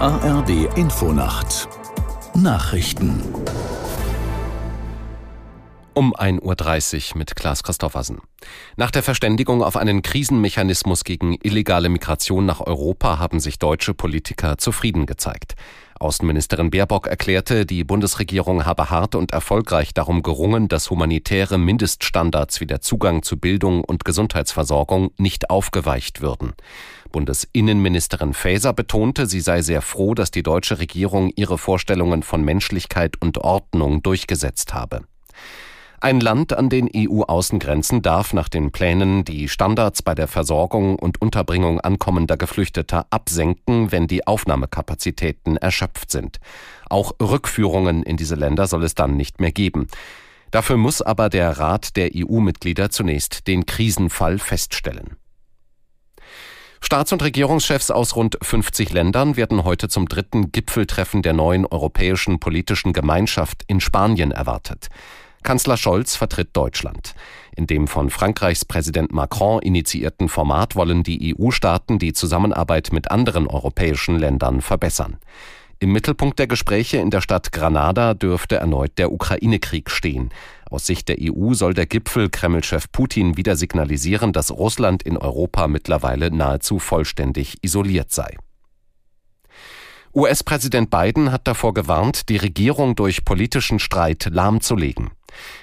ARD Infonacht Nachrichten um 1.30 Uhr mit Klaas Christoffersen. Nach der Verständigung auf einen Krisenmechanismus gegen illegale Migration nach Europa haben sich deutsche Politiker zufrieden gezeigt. Außenministerin Baerbock erklärte, die Bundesregierung habe hart und erfolgreich darum gerungen, dass humanitäre Mindeststandards wie der Zugang zu Bildung und Gesundheitsversorgung nicht aufgeweicht würden. Bundesinnenministerin Faeser betonte, sie sei sehr froh, dass die deutsche Regierung ihre Vorstellungen von Menschlichkeit und Ordnung durchgesetzt habe. Ein Land an den EU-Außengrenzen darf nach den Plänen die Standards bei der Versorgung und Unterbringung ankommender Geflüchteter absenken, wenn die Aufnahmekapazitäten erschöpft sind. Auch Rückführungen in diese Länder soll es dann nicht mehr geben. Dafür muss aber der Rat der EU-Mitglieder zunächst den Krisenfall feststellen. Staats- und Regierungschefs aus rund 50 Ländern werden heute zum dritten Gipfeltreffen der neuen europäischen politischen Gemeinschaft in Spanien erwartet. Kanzler Scholz vertritt Deutschland. In dem von Frankreichs Präsident Macron initiierten Format wollen die EU-Staaten die Zusammenarbeit mit anderen europäischen Ländern verbessern. Im Mittelpunkt der Gespräche in der Stadt Granada dürfte erneut der Ukraine-Krieg stehen. Aus Sicht der EU soll der Gipfel Kreml-Chef Putin wieder signalisieren, dass Russland in Europa mittlerweile nahezu vollständig isoliert sei. US-Präsident Biden hat davor gewarnt, die Regierung durch politischen Streit lahmzulegen.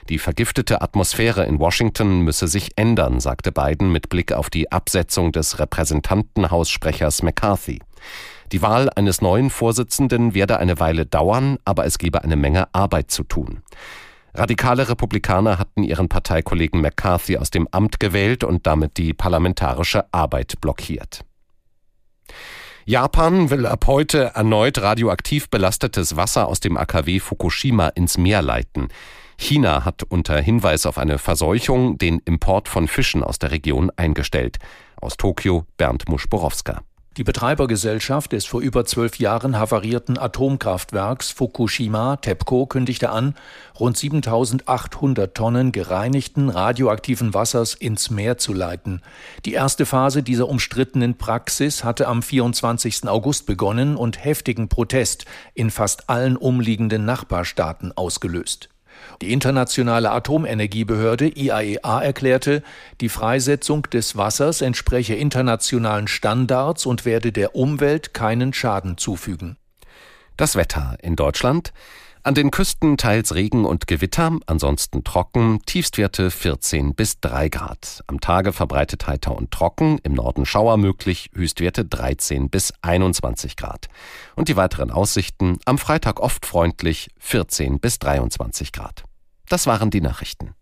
Die vergiftete Atmosphäre in Washington müsse sich ändern, sagte Biden mit Blick auf die Absetzung des Repräsentantenhaussprechers McCarthy. Die Wahl eines neuen Vorsitzenden werde eine Weile dauern, aber es gebe eine Menge Arbeit zu tun. Radikale Republikaner hatten ihren Parteikollegen McCarthy aus dem Amt gewählt und damit die parlamentarische Arbeit blockiert. Japan will ab heute erneut radioaktiv belastetes Wasser aus dem AKW Fukushima ins Meer leiten. China hat unter Hinweis auf eine Verseuchung den Import von Fischen aus der Region eingestellt. Aus Tokio Bernd Muschborowska. Die Betreibergesellschaft des vor über zwölf Jahren havarierten Atomkraftwerks Fukushima TEPCO kündigte an, rund 7800 Tonnen gereinigten radioaktiven Wassers ins Meer zu leiten. Die erste Phase dieser umstrittenen Praxis hatte am 24. August begonnen und heftigen Protest in fast allen umliegenden Nachbarstaaten ausgelöst. Die Internationale Atomenergiebehörde IAEA e erklärte, die Freisetzung des Wassers entspreche internationalen Standards und werde der Umwelt keinen Schaden zufügen. Das Wetter in Deutschland an den Küsten teils Regen und Gewitter, ansonsten trocken, Tiefstwerte 14 bis 3 Grad. Am Tage verbreitet heiter und trocken, im Norden Schauer möglich, Höchstwerte 13 bis 21 Grad. Und die weiteren Aussichten am Freitag oft freundlich 14 bis 23 Grad. Das waren die Nachrichten.